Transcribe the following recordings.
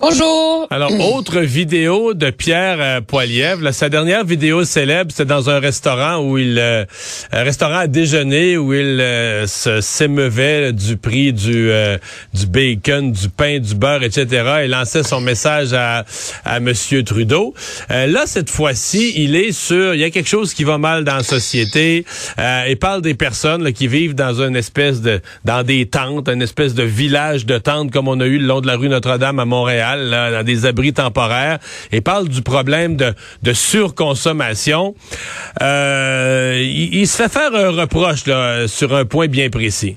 Bonjour. Alors, autre vidéo de Pierre euh, Poilievre. Sa dernière vidéo célèbre, c'est dans un restaurant où il, euh, un restaurant à déjeuner où il euh, s'émeuvait du prix du euh, du bacon, du pain, du beurre, etc. Il lançait son message à à Monsieur Trudeau. Euh, là, cette fois-ci, il est sur, il y a quelque chose qui va mal dans la société. Il parle des personnes là, qui vivent dans une espèce de, dans des tentes, une espèce de village de tentes comme on a eu le long de la rue Notre-Dame à Montréal dans des abris temporaires, et parle du problème de, surconsommation. Euh, il, se fait faire un reproche là, sur un point bien précis.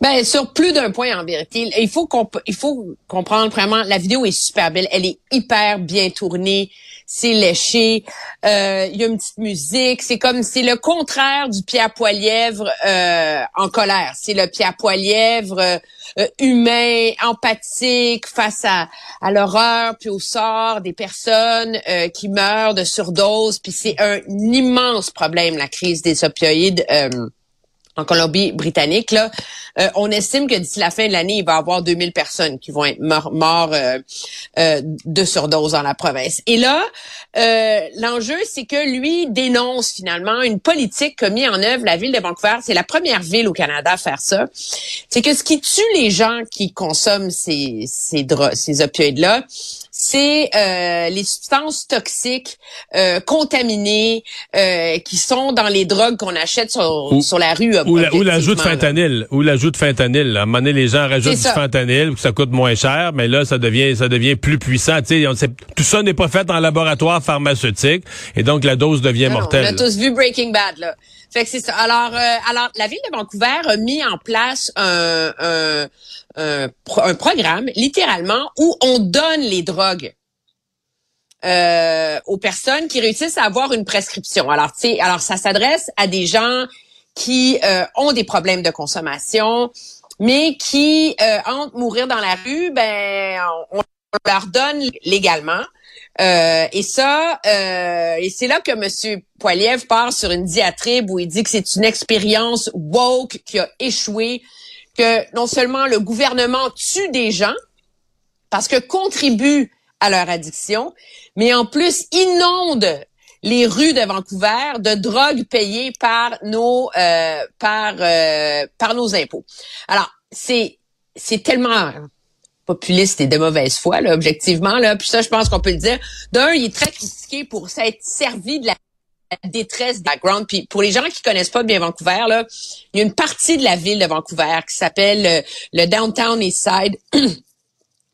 Ben sur plus d'un point en vérité, il faut comprendre vraiment la vidéo est super belle, elle est hyper bien tournée, c'est léché, euh, il y a une petite musique, c'est comme c'est le contraire du Pierre Poilièvre euh, en colère, c'est le Pierre Poilièvre euh, euh, humain, empathique face à à l'horreur puis au sort des personnes euh, qui meurent de surdose, puis c'est un immense problème la crise des opioïdes. euh, en Colombie-Britannique, là, euh, on estime que d'ici la fin de l'année, il va y avoir 2000 personnes qui vont être morts morts, euh, euh, de surdose dans la province. Et là, euh, l'enjeu, c'est que lui dénonce finalement une politique qu'a mis en œuvre la ville de Vancouver. C'est la première ville au Canada à faire ça. C'est que ce qui tue les gens qui consomment ces, ces, ces opioïdes-là, c'est euh, les substances toxiques euh, contaminées euh, qui sont dans les drogues qu'on achète sur, Ou- sur la rue. Ou la- ou l'ajout de fentanyl. Ou l'ajout de fentanyl. là. À un moment donné, les gens rajoutent du fentanyl, que ça coûte moins cher, mais là, ça devient, ça devient plus puissant. Tu sais, on sait- tout ça n'est pas fait en laboratoire pharmaceutique, et donc la dose devient Non, mortelle. on a tous vu Breaking Bad là. Fait que c'est ça. Alors, euh, alors la ville de Vancouver a mis en place un, un, un, un programme littéralement où on donne les drogues. euh, aux personnes qui réussissent à avoir une prescription. Alors, tu sais, alors ça s'adresse à des gens qui euh, ont des problèmes de consommation, mais qui, euh, entre mourir dans la rue, ben, on, leur donne légalement. Euh, et ça, euh, et c'est là que Monsieur Poiliev part sur une diatribe où il dit que c'est une expérience woke qui a échoué, que non seulement le gouvernement tue des gens parce que contribue à leur addiction, mais en plus inonde les rues de Vancouver de drogue payée par nos euh, par euh, par nos impôts. Alors c'est c'est tellement populiste et de mauvaise foi là objectivement là puis ça je pense qu'on peut le dire. D'un il est très critiqué pour s'être servi de la détresse background puis pour les gens qui connaissent pas bien Vancouver là, il y a une partie de la ville de Vancouver qui s'appelle euh, le downtown East Side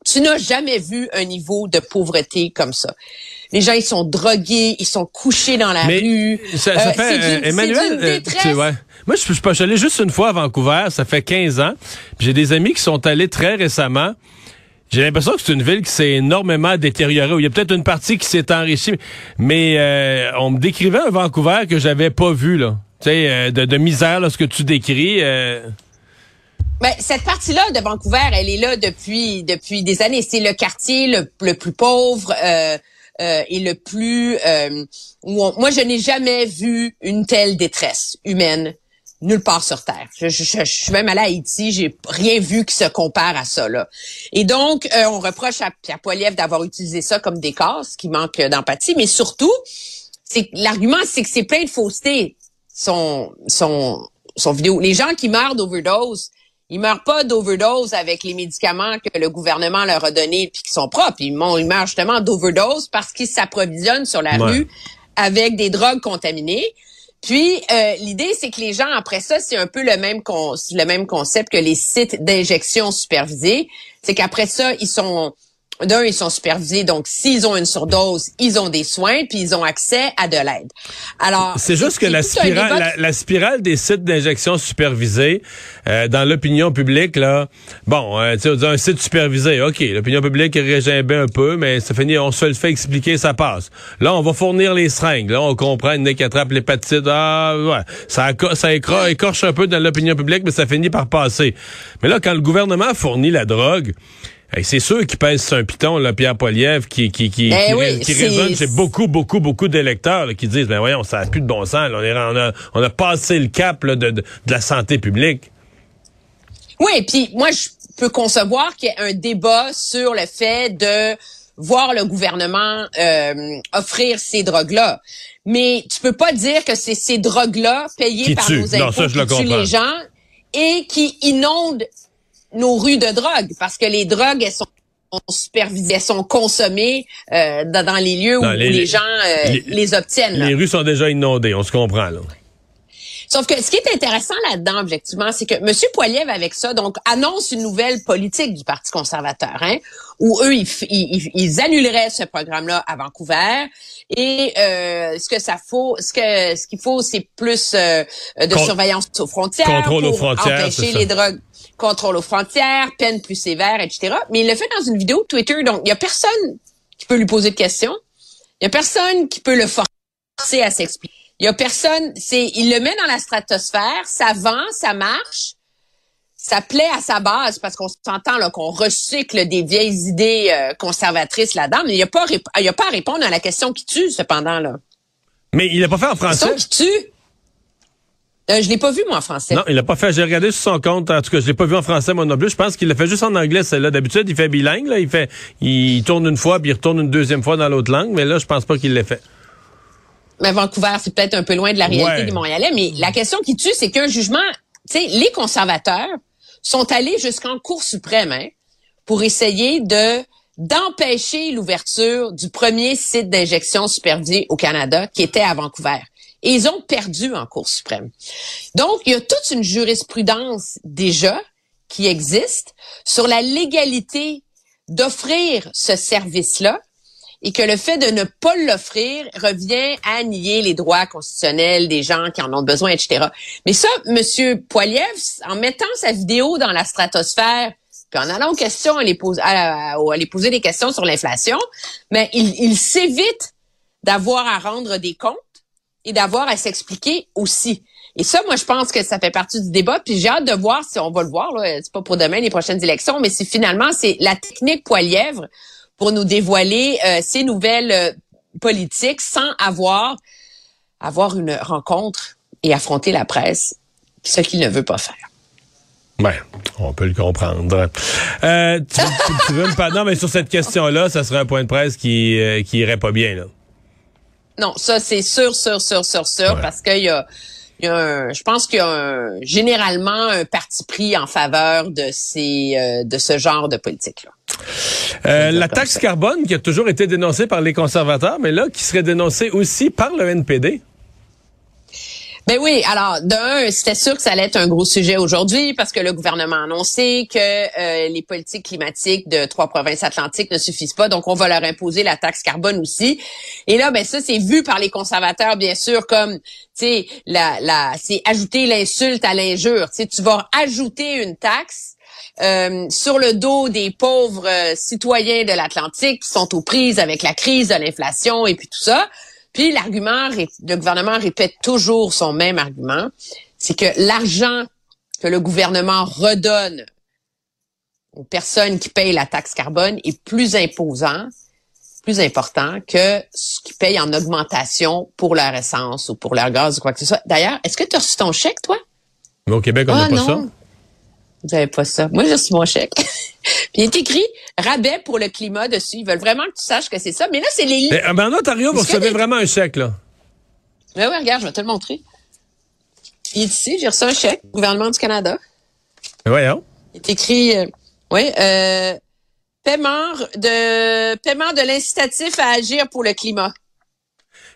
tu n'as jamais vu un niveau de pauvreté comme ça. Les gens, ils sont drogués, ils sont couchés dans la Mais rue. ça, ça Euh, fait, euh, Emmanuel, euh, tu- ouais. Moi, je, je, suis allé juste une fois à Vancouver, ça fait 15 ans. J'ai des amis qui sont allés très récemment. J'ai l'impression que c'est une ville qui s'est énormément détériorée. Il y a peut-être une partie qui s'est enrichie, mais euh, on me décrivait un Vancouver que j'avais pas vu là. Tu sais, euh, de, de misère, là, ce que tu décris. euh, Ben, cette partie-là de Vancouver, elle est là depuis depuis des années. C'est le quartier le, le plus pauvre euh, euh, et le plus euh, où on- moi je n'ai jamais vu une telle détresse humaine nulle part sur terre. Je, je- je- suis même allée à Haïti, j'ai rien vu qui se compare à ça là. Et donc euh, on reproche à Pierre Poilievre d'avoir utilisé ça comme décor, ce qui manque d'empathie, mais surtout c'est l'argument c'est que c'est plein de fausseté son son son vidéo. Les gens qui meurent d'overdose, ils meurent pas d'overdose avec les médicaments que le gouvernement leur a donnés puis qui sont propres. Ils, meurent justement d'overdose parce qu'ils s'approvisionnent sur la Ouais. rue avec des drogues contaminées. Puis euh, l'idée, c'est que les gens après ça, c'est un peu le même con- le même concept que les sites d'injection supervisés. C'est qu'après ça, ils sont d'un, ils sont supervisés, donc s'ils ont une surdose, ils ont des soins, puis ils ont accès à de l'aide. Alors, C'est juste que la spirale, la, la spirale des sites d'injection supervisés euh, dans l'opinion publique, là, bon, euh, tu sais, on dit un site supervisé, ok, l'opinion publique régimbait un peu, mais ça finit, on se le fait expliquer, ça passe. Là, on va fournir les seringues, là, on comprend, une qui attrape l'hépatite, ah, ouais, ça, ça écorche un peu dans l'opinion publique, mais ça finit par passer. Mais là, quand le gouvernement fournit la drogue, Hey, c'est sûr qu'il pèse sur un piton, là, Pierre Poilievre, qui, qui, qui, Ben qui, oui, résonne chez beaucoup, beaucoup, beaucoup d'électeurs là, qui disent, ben voyons, ça n'a plus de bon sens. là. on, est- on a, on a passé le cap là, de, de, de la santé publique. Oui, puis moi, je peux concevoir qu'il y ait un débat sur le fait de voir le gouvernement euh, offrir ces drogues-là. Mais tu peux pas dire que c'est ces drogues-là payées Qui par nos Non, impôts ça, je le qui tuent les gens et qui inondent nos rues de drogue parce que les drogues, elles sont supervisées, elles sont consommées euh, dans, dans les lieux Non, où les- les, gens euh, les- les, obtiennent. là. Les rues sont déjà inondées, on se comprend. là. Sauf que ce qui est intéressant là-dedans, objectivement, c'est que M. Poiliev, avec ça, donc, annonce une nouvelle politique du Parti conservateur, hein, où eux, ils, ils- ils- annuleraient ce programme-là à Vancouver. Et euh, ce que ça faut, ce que ce qu'il faut, c'est plus euh, de Con- surveillance aux frontières, Contrôle aux frontières, empêcher les drogues, contrôle aux frontières, peine plus sévère, etc. Mais il le fait dans une vidéo Twitter, donc il y a personne qui peut lui poser de questions. Il y a personne qui peut le forcer à s'expliquer. Il y a personne, c'est, il le met dans la stratosphère, ça vend, ça marche, ça plaît à sa base parce qu'on s'entend là qu'on recycle des vieilles idées euh, conservatrices là-dedans, mais il n'y a pas, il y a pas à répondre à la question qui tue cependant là. Mais il l'a pas fait en La question français? qui tue, euh, je l'ai pas vu moi en français. Non, il l'a pas fait. J'ai regardé sur son compte. En tout cas, je l'ai pas vu en français moi non plus. Je pense qu'il l'a fait juste en anglais. Celle-là, d'habitude, il fait bilingue. Là, il fait, il tourne une fois puis il retourne une deuxième fois dans l'autre langue. Mais là, je pense pas qu'il l'ait fait. Mais Vancouver, c'est peut-être un peu loin de la réalité Ouais. des Montréalais, mais la question qui tue, c'est qu'un jugement, tu sais, les conservateurs sont allés jusqu'en Cour suprême hein, pour essayer de d'empêcher l'ouverture du premier site d'injection supervisé au Canada, qui était à Vancouver. Et ils ont perdu en Cour suprême. Donc, il y a toute une jurisprudence déjà qui existe sur la légalité d'offrir ce service-là et que le fait de ne pas l'offrir revient à nier les droits constitutionnels des gens qui en ont besoin, etc. Mais ça, Monsieur Poiliev, en mettant sa vidéo dans la stratosphère, puis en allant aux questions, à les poser, à, à- à les poser des questions sur l'inflation, mais il, il s'évite d'avoir à rendre des comptes et d'avoir à s'expliquer aussi. Et ça, moi, je pense que ça fait partie du débat. Puis j'ai hâte de voir si on va le voir. C'est pas pour demain les prochaines élections, mais si finalement c'est la technique Poilièvre pour nous dévoiler euh, ces nouvelles euh, politiques sans avoir avoir une rencontre et affronter la presse, ce qu'il ne veut pas faire. Ouais, on peut le comprendre. Euh, tu, tu- tu veux me parler? Non, mais sur cette question-là, ça serait un point de presse qui, euh, qui irait pas bien, là. Non, ça c'est sûr, sûr, sûr, sûr, sûr, Ouais. parce qu'il y a, il y a un, je pense qu'il y a un- généralement un parti pris en faveur de ces, euh, de ce genre de politique-là. Euh, la taxe carbone qui a toujours été dénoncée par les conservateurs, mais là, qui serait dénoncée aussi par le NPD. Ben oui, alors d'un, c'était sûr que ça allait être un gros sujet aujourd'hui parce que le gouvernement a annoncé que euh, les politiques climatiques de trois provinces atlantiques ne suffisent pas, donc on va leur imposer la taxe carbone aussi. Et là, ben ça c'est vu par les conservateurs bien sûr comme, tu sais, la, la, c'est ajouter l'insulte à l'injure. Tu sais, tu vas ajouter une taxe. Euh, sur le dos des pauvres euh, citoyens de l'Atlantique qui sont aux prises avec la crise de l'inflation et puis tout ça. Puis l'argument, le gouvernement répète toujours son même argument, c'est que l'argent que le gouvernement redonne aux personnes qui payent la taxe carbone est plus imposant, plus important que ce qu'ils payent en augmentation pour leur essence ou pour leur gaz ou quoi que ce soit. D'ailleurs, est-ce que tu as reçu ton chèque, toi? Mais au Québec, on n'a Ah, pas non. ça. Vous n'avez pas ça. Moi, j'ai reçu mon chèque. Puis il est écrit rabais pour le climat dessus. Ils veulent vraiment que tu saches que c'est ça. Mais là, c'est les Mais, ben, en Ontario, vous recevez des- vraiment un chèque, là. Ouais, ouais, regarde, je vais te le montrer. Il est ici, j'ai reçu un chèque, gouvernement du Canada. Mais voyons. Il est écrit, euh, oui, euh, paiement de paiement de l'incitatif à agir pour le climat.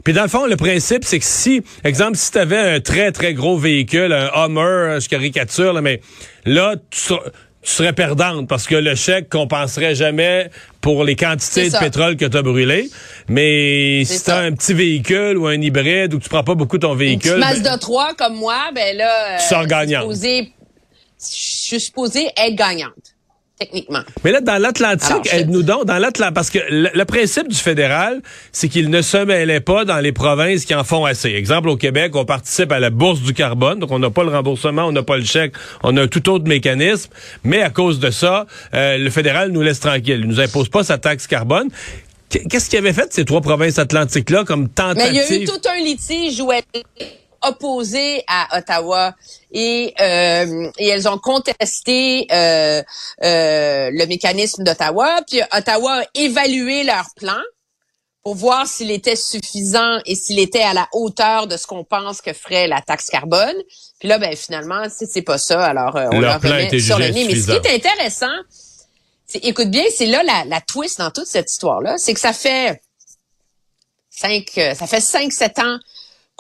Puis dans le fond, le principe, c'est que si, exemple, si tu avais un très, très gros véhicule, un Hummer, je caricature, là, mais là, tu serais, tu serais perdante parce que le chèque compenserait jamais pour les quantités de pétrole que tu as brûlé. Mais si tu as un petit véhicule ou un hybride ou que tu prends pas beaucoup ton Une véhicule, petite ben, Mazda 3 comme moi, ben là, Tu sors gagnante. supposé- je suis supposée être gagnante, techniquement. Mais là, dans l'Atlantique, aide-nous donc, dans l'Atlantique, parce que le, le principe du fédéral, c'est qu'il ne se mêlait pas dans les provinces qui en font assez. Exemple, au Québec, on participe à la bourse du carbone, donc on n'a pas le remboursement, on n'a pas le chèque, on a un tout autre mécanisme, mais à cause de ça, euh, le fédéral nous laisse tranquille. Il nous impose pas sa taxe carbone. Qu- Qu'est-ce qu'il avait fait ces trois provinces atlantiques-là comme Mais il y a eu tentative? tout un litige où elle est opposée à Ottawa et, euh, et elles ont contesté euh, euh, le mécanisme d'Ottawa. Puis Ottawa a évalué leur plan pour voir s'il était suffisant et s'il était à la hauteur de ce qu'on pense que ferait la taxe carbone. Puis là, ben finalement, c'est c'est pas ça. Alors euh, on Leur leur plan remet était sur le nez. Mais ce qui est intéressant, c'est écoute bien, c'est là la, la twist dans toute cette histoire-là, c'est que ça fait cinq, euh, ça fait cinq, sept ans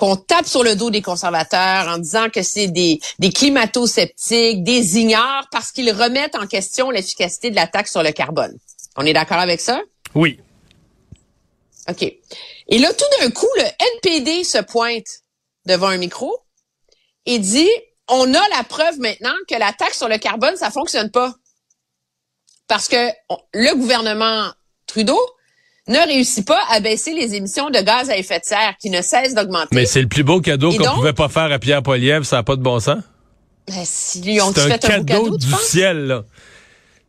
qu'on tape sur le dos des conservateurs en disant que c'est des, des climato-sceptiques, des ignorants parce qu'ils remettent en question l'efficacité de la taxe sur le carbone. On est d'accord avec ça? Oui. OK. Et là, tout d'un coup, le NPD se pointe devant un micro et dit, on a la preuve maintenant que la taxe sur le carbone, ça fonctionne pas. Parce que le gouvernement Trudeau ne réussit pas à baisser les émissions de gaz à effet de serre qui ne cessent d'augmenter. Mais c'est le plus beau cadeau qu'on pouvait pas faire à Pierre Poilievre, ça n'a pas de bon sens. Ben, si lui ont C'est un fait un cadeau, du ciel, là.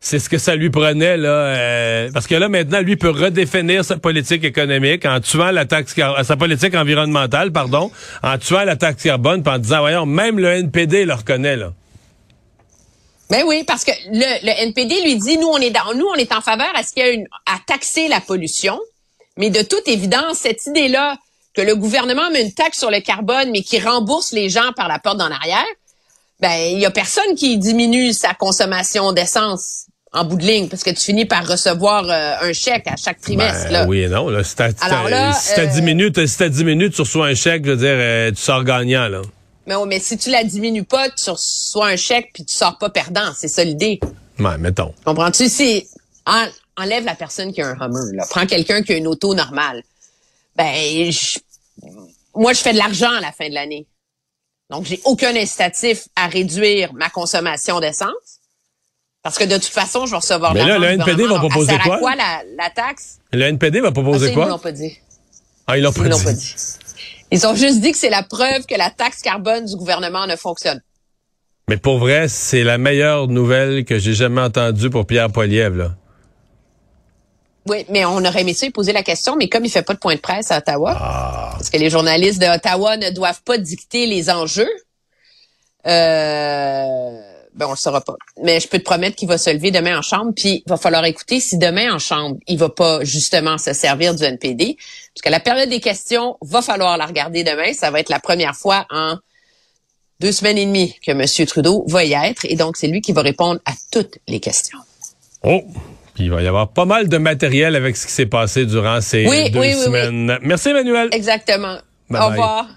C'est ce que ça lui prenait, là. euh, parce que là, maintenant, lui peut redéfinir sa politique économique en tuant la taxe car- sa politique environnementale, pardon, en tuant la taxe carbone, puis en disant, voyons, même le NPD le reconnaît, là. Ben oui, parce que le, le NPD lui dit, nous, on est dans, nous, on est en faveur à ce qu'il y ait une, à taxer la pollution. Mais de toute évidence, cette idée-là que le gouvernement met une taxe sur le carbone, mais qui rembourse les gens par la porte d'en arrière, ben, il y a personne qui diminue sa consommation d'essence en bout de ligne, parce que tu finis par recevoir euh, un chèque à chaque trimestre. Ben, là. oui et non, là. Si t'as, Alors là, si euh, 10 minutes, si t'as 10 minutes, tu reçois un chèque, je veux dire, euh, tu sors gagnant, là. Mais, oh, mais si tu la diminues pas, tu reçois un chèque puis tu sors pas perdant. C'est ça l'idée. Ouais, mettons. Comprends-tu? En- enlève la personne qui a un Hummer. Là. Prends quelqu'un qui a une auto normale. Ben, je- moi, je fais de l'argent à la fin de l'année. Donc, j'ai aucun incitatif à réduire ma consommation d'essence. Parce que de toute façon, je vais recevoir de Mais là, le NPD va proposer quoi? quoi la, la taxe? Le NPD va Ah, ça, proposer ils me l'ont quoi? pas dit. Ah, ils l'ont Ils pas pas dit. Ils ont juste dit que c'est la preuve que la taxe carbone du gouvernement ne fonctionne Mais pour vrai, c'est la meilleure nouvelle que j'ai jamais entendue pour Pierre Poilievre, là. Oui, mais on aurait aimé ça lui poser la question, mais comme il fait pas de point de presse à Ottawa, Ah. parce que les journalistes de Ottawa ne doivent pas dicter les enjeux, euh, ben on le saura pas. Mais je peux te promettre qu'il va se lever demain en chambre, puis il va falloir écouter si demain en chambre, il va pas justement se servir du NPD, parce que la période des questions, va falloir la regarder demain. Ça va être la première fois en deux semaines et demie que M. Trudeau va y être, et donc c'est lui qui va répondre à toutes les questions. Oh! Puis il va y avoir pas mal de matériel avec ce qui s'est passé durant ces Oui, deux oui, oui, oui. semaines. Merci, Emmanuel. Exactement. Bye Au bye. revoir.